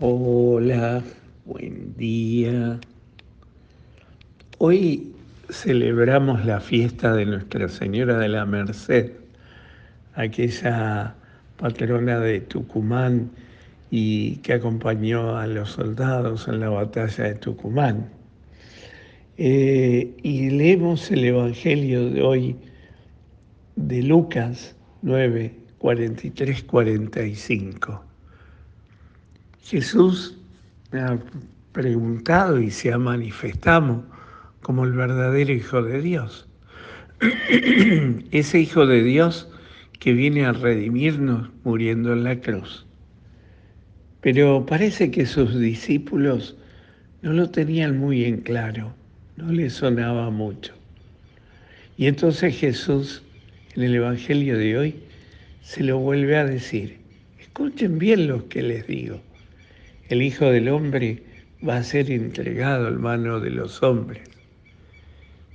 Hola, buen día. Hoy celebramos la fiesta de Nuestra Señora de la Merced, aquella patrona de Tucumán y que acompañó a los soldados en la batalla de Tucumán. Eh, y leemos el Evangelio de hoy de Lucas 9, 43, 45. Jesús ha preguntado y se ha manifestado como el verdadero Hijo de Dios. Ese Hijo de Dios que viene a redimirnos muriendo en la cruz. Pero parece que sus discípulos no lo tenían muy en claro, no les sonaba mucho. Y entonces Jesús, en el Evangelio de hoy, se lo vuelve a decir. Escuchen bien lo que les digo el Hijo del Hombre va a ser entregado al mano de los hombres.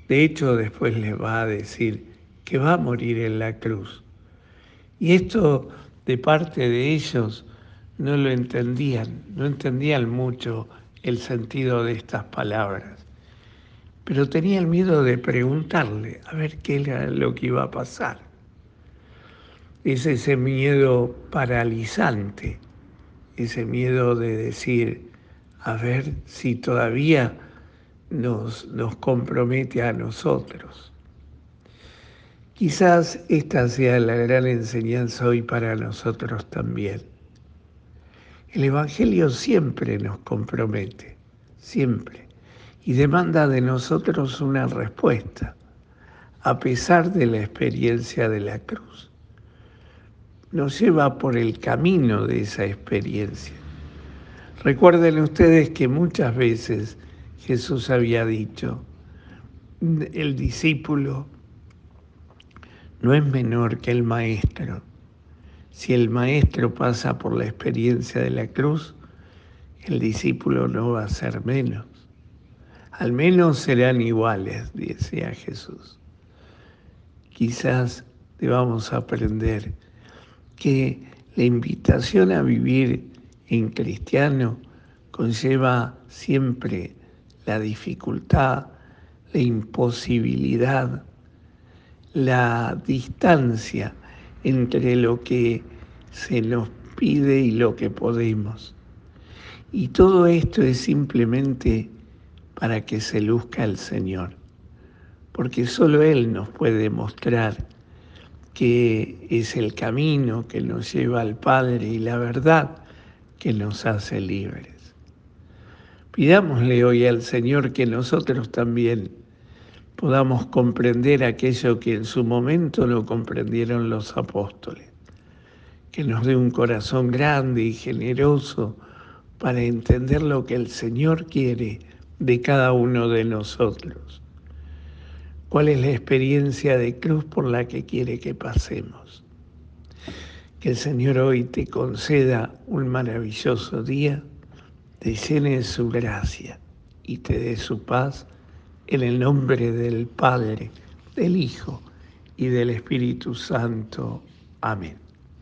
De hecho, después les va a decir que va a morir en la cruz. Y esto de parte de ellos no lo entendían, no entendían mucho el sentido de estas palabras, pero tenían miedo de preguntarle a ver qué era lo que iba a pasar. Es ese miedo paralizante ese miedo de decir, a ver si todavía nos, nos compromete a nosotros. Quizás esta sea la gran enseñanza hoy para nosotros también. El Evangelio siempre nos compromete, siempre, y demanda de nosotros una respuesta, a pesar de la experiencia de la cruz nos lleva por el camino de esa experiencia. Recuerden ustedes que muchas veces Jesús había dicho, el discípulo no es menor que el maestro. Si el maestro pasa por la experiencia de la cruz, el discípulo no va a ser menos. Al menos serán iguales, decía Jesús. Quizás debamos aprender que la invitación a vivir en cristiano conlleva siempre la dificultad, la imposibilidad, la distancia entre lo que se nos pide y lo que podemos. Y todo esto es simplemente para que se luzca el Señor, porque solo Él nos puede mostrar que es el camino que nos lleva al Padre y la verdad que nos hace libres. Pidámosle hoy al Señor que nosotros también podamos comprender aquello que en su momento no comprendieron los apóstoles, que nos dé un corazón grande y generoso para entender lo que el Señor quiere de cada uno de nosotros cuál es la experiencia de cruz por la que quiere que pasemos. Que el Señor hoy te conceda un maravilloso día, te llene de su gracia y te dé su paz en el nombre del Padre, del Hijo y del Espíritu Santo. Amén.